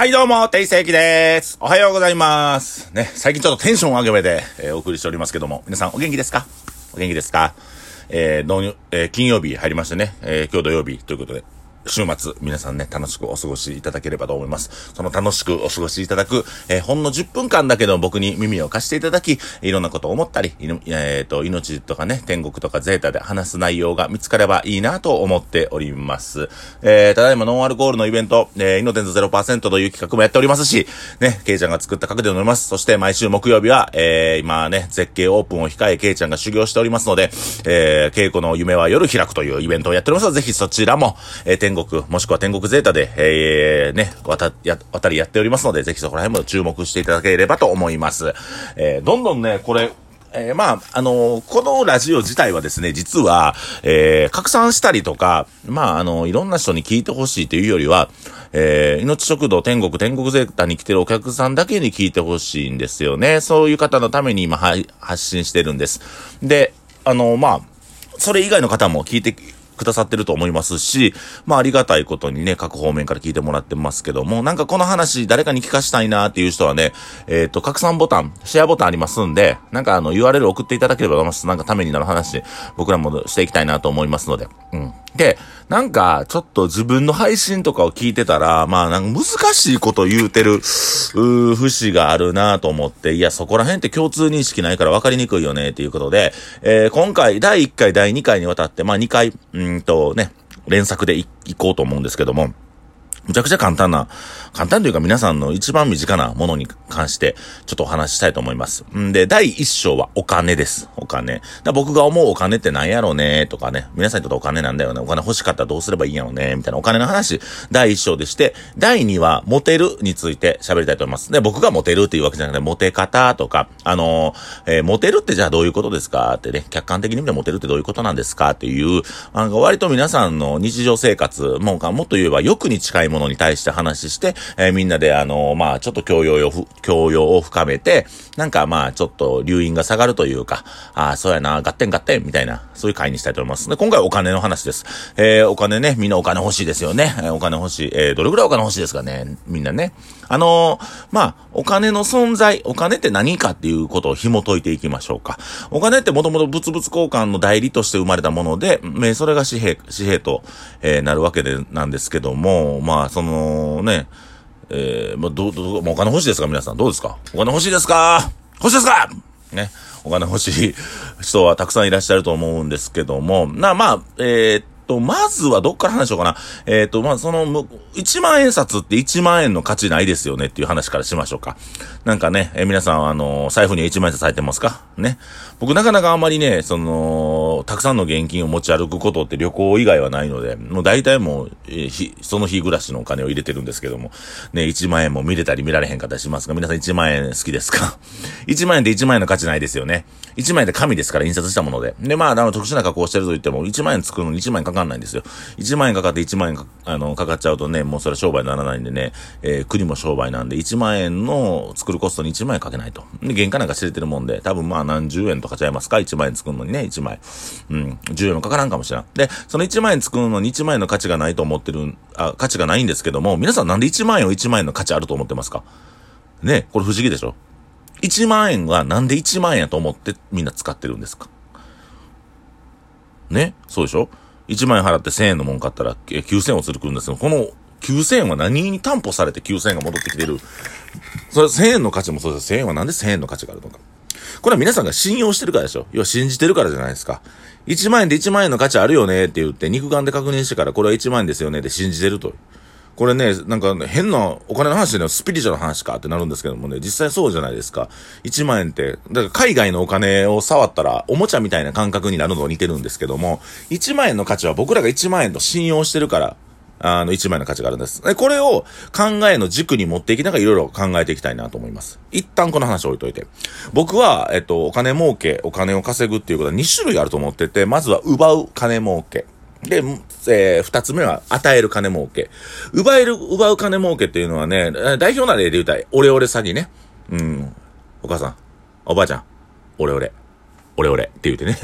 はい、どうも、定世紀です。おはようございます。ね、最近ちょっとテンション上げ目で、えーお送りしておりますけども、皆さんお元気ですか？お元気ですか？えー、どうえー金曜日入りましてね、えー今日土曜日ということで、週末、皆さんね、楽しくお過ごしいただければと思います。その楽しくお過ごしいただく、えーほんの10分間だけど僕に耳を貸していただき、いろんなことを思ったり、えっ、と、命とかね、天国とかゼータで話す内容が見つかればいいなと思っております。えー、ただいまノンアルコールのイベント、えー、イノテンズ0%という企画もやっておりますし、ね、ケイちゃんが作った角で飲みます。そして毎週木曜日は、えー、今ね、絶景オープンを控え、ケイちゃんが修行しておりますので、えー、稽古の夢は夜開くというイベントをやっておりますので、ぜひそちらも、えー、天国、国もしくは天国ゼータで、えー、ね、渡、や、渡りやっておりますので、ぜひそこら辺も注目していただければと思います。えー、どんどんね、これ、えーまあ、あのーこのラジオ自体はですね、実は、えー拡散したりとか、まあ、あのいろんな人に聞いてほしいというよりは、えー命食堂天国、天国ゼータに来てるお客さんだけに聞いてほしいんですよね。そういう方のために今、発信してるんです。で、あのまあ、それ以外の方も聞いてくださってると思いますし、まあありがたいことにね、各方面から聞いてもらってますけども、なんかこの話誰かに聞かしたいなっていう人はね、えっ、と、拡散ボタン、シェアボタンありますんで、なんかあの URL 送っていただければ、なんかためになる話、僕らもしていきたいなと思いますので。うん。で、なんか、ちょっと自分の配信とかを聞いてたら、まあ、なんか難しいこと言うてる、うー節があるなと思って、いや、そこら辺って共通認識ないから分かりにくいよね、ということで、えー今回、第1回、第2回にわたって、まあ、2回、うんとね、連作でいいこうと思うんですけども、むちゃくちゃ簡単な、簡単というか皆さんの一番身近なものに関して、ちょっとお話ししたいと思います。んで、第一章はお金です。お金。だ僕が思うお金って何やろうねとかね、皆さんにとってお金なんだよね。お金欲しかったらどうすればいいんやろうねみたいなお金の話、第一章でして、第二はモテるについて喋りたいと思います。で、僕がモテるっていうわけじゃなくて、モテ方とか、あのーえーモテるってじゃあどういうことですかってね、客観的に見てモテるってどういうことなんですかっていう、あの、割と皆さんの日常生活、もうか、もっと言えば欲に近いものに対して話して、えーみんなであのーまあちょっと教養を、教養を深めて、なんかまあちょっと留飲が下がるというか、ああ、そうやな、合点合点みたいな、そういう回にしたいと思います。で、今回お金の話です。えーお金ね、みんなお金欲しいですよね。えーお金欲しい。えーどれぐらいお金欲しいですかねみんなね。あのーまあ、お金の存在、お金って何かっていうことを紐解いていきましょうか。お金ってもともと物々交換の代理として生まれたもので、えーそれが紙幣、紙幣と、えーなるわけで、なんですけども、まあ、あそのね、えー、まあ、ど、どう、もうお金欲しいですか皆さん。どうですか？お金欲しいですか？欲しいですか？ね。お金欲しい人はたくさんいらっしゃると思うんですけども、な、まあ、えーと、まずはどっから話しようかな。えーっと、まあ、その、む1万円札って1万円の価値ないですよねっていう話からしましょうか。なんかね、えー皆さん、あの財布には1万円札入ってますか？ね。僕なかなかあんまりね、その、たくさんの現金を持ち歩くことって旅行以外はないので、もう大体もう、えーその日暮らしのお金を入れてるんですけども、ね、1万円も見れたり見られへんかったりしますが、皆さん1万円好きですか ?1 万円で1万円の価値ないですよね。1万円で紙ですから印刷したもので。で、まあ、あの、特殊な加工してると言っても、1万円作るのに1万円かかんないんですよ。1万円かかって1万円か、あの、かかっちゃうとね、もうそれ商売にならないんでね、えー国も商売なんで、1万円の作るコストに1万円かけないと。で、原価なんか知れてるもんで、多分まあ何十円とかちゃいますか ?1 万円作るのにね、1枚。うん、10円もかからんかもしれん。で、その1万円作るのに1万円の価値がないと思ってる、あ、価値がないんですけども、皆さんなんで1万円を1万円の価値あると思ってますか？ね、これ不思議でしょ？1万円はなんで1万円やと思ってみんな使ってるんですか？ね？そうでしょ ?1 万円払って1000円のもん買ったら9000円をするくるんですけど、この9000円は何に担保されて9000円が戻ってきてる？それ1000円の価値もそうです。1000円はなんで1000円の価値があるのか。これは皆さんが信用してるからでしょ要は信じてるからじゃないですか。1万円で1万円の価値あるよねって言って肉眼で確認してからこれは1万円ですよねって信じてると。これね、なんか、変なお金の話でね、スピリチュアルな話かってなるんですけどもね、実際そうじゃないですか。1万円って、だから海外のお金を触ったら、おもちゃみたいな感覚になるのと似てるんですけども、1万円の価値は僕らが1万円と信用してるから、あの、1万円の価値があるんです。でこれを考えの軸に持っていきながらいろいろ考えていきたいなと思います。一旦この話を置いといて。僕は、えっと、お金儲け、お金を稼ぐっていうことは2種類あると思ってて、まずは奪う金儲け。で、えー、二つ目は、与える金儲け。奪える、奪う金儲けっていうのはね、代表な例で言うたら、オレオレ詐欺ね。うん。お母さん、おばあちゃん、オレオレ、オレオレって言うてね。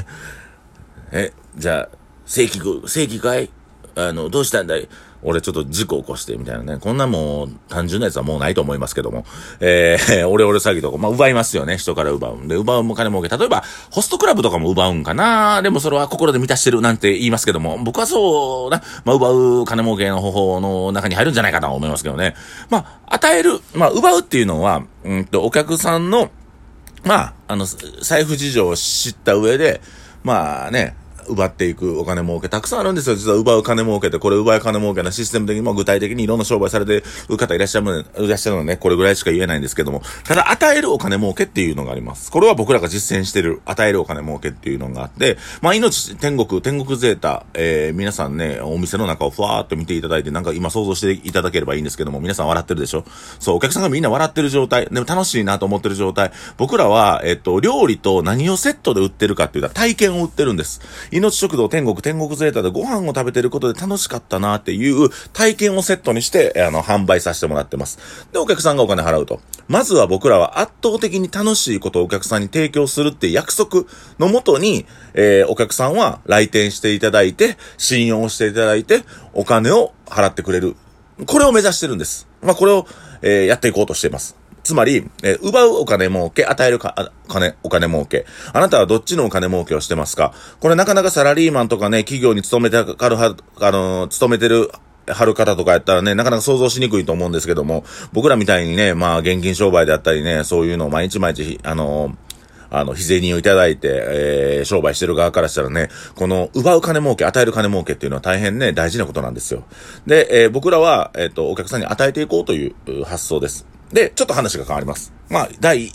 え、じゃあ、正規、正規かい？あの、どうしたんだい？俺ちょっと事故起こしてみたいなね。こんなもう単純なやつはもうないと思いますけども。えー、俺俺詐欺とか、まあ奪いますよね。人から奪うんで、奪うも金儲け。例えば、ホストクラブとかも奪うんかなでもそれは心で満たしてるなんて言いますけども、僕はそうな、まあ奪う金儲けの方法の中に入るんじゃないかなと思いますけどね。まあ、与える、まあ奪うっていうのは、うんと、お客さんの、まあ、あの、財布事情を知った上で、まあね、奪っていくお金儲けたくさんあるんですよ。実は奪う金儲けって、これ奪う金儲けなシステム的にも具体的にいろんな商売されてる方いらっしゃるいらっしゃるのね、これぐらいしか言えないんですけども、ただ与えるお金儲けっていうのがあります。これは僕らが実践してる与えるお金儲けっていうのがあって、まあ命、天国、天国ゼータ、えー、皆さんね、お店の中をふわーっと見ていただいて、なんか今想像していただければいいんですけども、皆さん笑ってるでしょ？そう、お客さんがみんな笑ってる状態、でも楽しいなと思ってる状態、僕らは、えっと、料理と何をセットで売ってるかっていうと体験を売ってるんです。命食堂天国天国ゼータでご飯を食べてることで楽しかったなっていう体験をセットにして、あの、販売させてもらってます。で、お客さんがお金払うと。まずは僕らは圧倒的に楽しいことをお客さんに提供するって約束のもとに、えー、お客さんは来店していただいて、信用していただいて、お金を払ってくれる。これを目指してるんです。まあ、これを、えー、やっていこうとしています。つまり、えー、奪うお金儲け、与えるか、金、お金儲け。あなたはどっちのお金儲けをしてますか？これなかなかサラリーマンとかね、企業に勤めてかるは、あのー、勤めてる貼る方とかやったらね、なかなか想像しにくいと思うんですけども、僕らみたいにね、まあ、現金商売であったりね、そういうのを毎日毎日、あのー、あの、日銭をいただいて、えー、商売してる側からしたらね、この、奪う金儲け、与える金儲けっていうのは大変ね、大事なことなんですよ。で、えー、僕らは、えっ、と、お客さんに与えていこうという発想です。で、ちょっと話が変わります。まあ、第、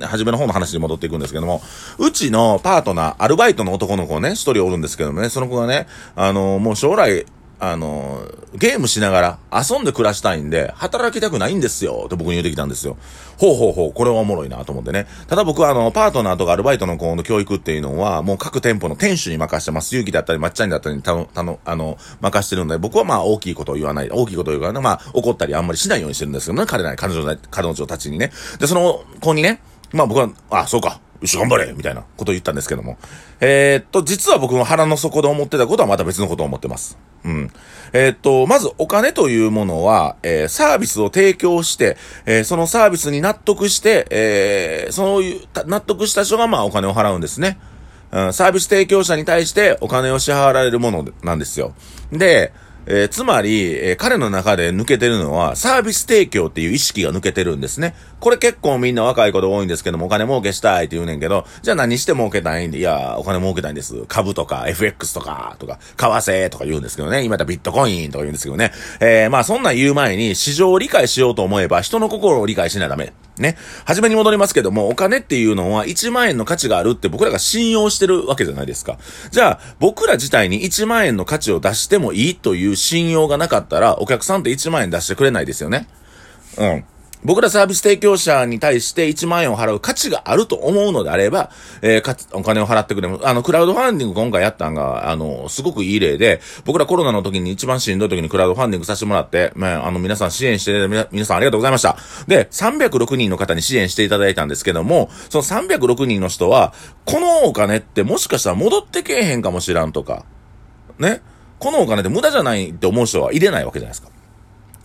初めの方の話に戻っていくんですけども、うちのパートナー、アルバイトの男の子をね、一人おるんですけどもね、その子がね、あの、もう将来、あの、ゲームしながら遊んで暮らしたいんで、働きたくないんですよ、って僕に言うてきたんですよ。ほうほうほう、これはおもろいなと思ってね。ただ僕はあの、パートナーとかアルバイトの子の教育っていうのは、もう各店舗の店主に任してます。勇気だったり、まっちゃんだったり、たの、たの、あの、任してるんで、僕はまあ大きいことを言わない、大きいことを言うからね、まあ怒ったりあんまりしないようにしてるんですけどね、彼ら、彼女、彼女たちにね。で、その子にね、まあ僕は、あ、そうか。よし、頑張れみたいなことを言ったんですけども。えー、っと、実は僕も腹の底で思ってたことはまた別のことを思ってます。うん。えー、っと、まずお金というものは、えー、サービスを提供して、えー、そのサービスに納得して、えー、そういう、納得した人がまあお金を払うんですね。うん、サービス提供者に対してお金を支払われるものなんですよ。で、えー、つまり、えー、彼の中で抜けてるのは、サービス提供っていう意識が抜けてるんですね。これ結構みんな若い子で多いんですけども、お金儲けしたいって言うねんけど、じゃあ何して儲けたいんで、いや、お金儲けたいんです。株とか、FX とか、とか、為替とか言うんですけどね。今だビットコインとか言うんですけどね。えー、まあそんなん言う前に、市場を理解しようと思えば、人の心を理解しないとダメ。ね。はじめに戻りますけども、お金っていうのは1万円の価値があるって僕らが信用してるわけじゃないですか。じゃあ、僕ら自体に1万円の価値を出してもいいという信用がなかったら、お客さんって1万円出してくれないですよね。うん。僕らサービス提供者に対して1万円を払う価値があると思うのであれば、えー、かお金を払ってくれも、あの、クラウドファンディング今回やったんが、あの、すごくいい例で、僕らコロナの時に一番しんどい時にクラウドファンディングさせてもらって、まあ、あの、皆さん支援して、皆さんありがとうございました。で、306人の方に支援していただいたんですけども、その306人の人は、このお金ってもしかしたら戻ってけえへんかもしらんとか、ね？このお金って無駄じゃないって思う人は入れないわけじゃないですか。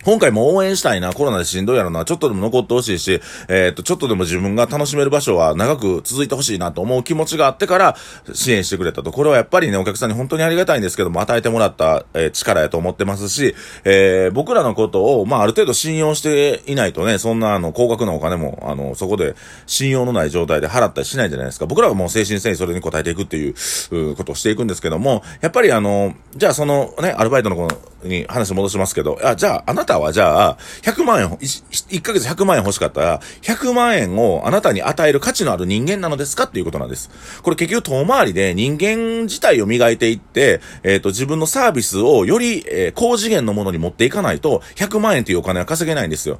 今回も応援したいな、コロナでしんどいやろな、ちょっとでも残ってほしいし、えー、っと、ちょっとでも自分が楽しめる場所は長く続いてほしいなと思う気持ちがあってから支援してくれたと。これはやっぱりね、お客さんに本当にありがたいんですけども、与えてもらった、えー、力やと思ってますし、えー、僕らのことを、まあ、ある程度信用していないとね、そんなあの、高額なお金も、あの、そこで信用のない状態で払ったりしないじゃないですか。僕らはもう精神性にそれに応えていくっていう、うことをしていくんですけども、やっぱりあの、じゃあそのね、アルバイトの子に話戻しますけど、あ、じゃあ、あなたはじゃあ、100万円、1, ヶ月100万円欲しかったら、100万円をあなたに与える価値のある人間なのですかっていうことなんです。これ結局遠回りで人間自体を磨いていって、えっ、ー、と、自分のサービスをより、えー、高次元のものに持っていかないと、100万円というお金は稼げないんですよ。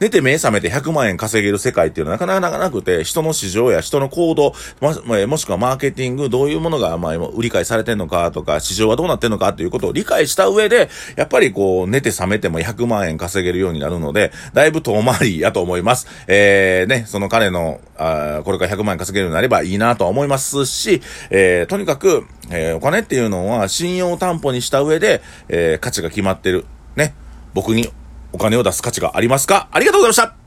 寝て目覚めて100万円稼げる世界っていうのはなかなかなくて、人の市場や人の行動、もしくはマーケティング、どういうものが、まあ、売り買いされてんのかとか、市場はどうなってんのかっていうことを理解した上で、やっぱりこう、寝て覚めても100万円稼げるようになるので、だいぶ遠回り やと思います。えー、ね、その彼の、あこれから100万円稼げるようになればいいなと思いますし、えー、とにかく、えー、お金っていうのは信用担保にした上で、えー、価値が決まってる。ね、僕にお金を出す価値がありますか？ありがとうございました。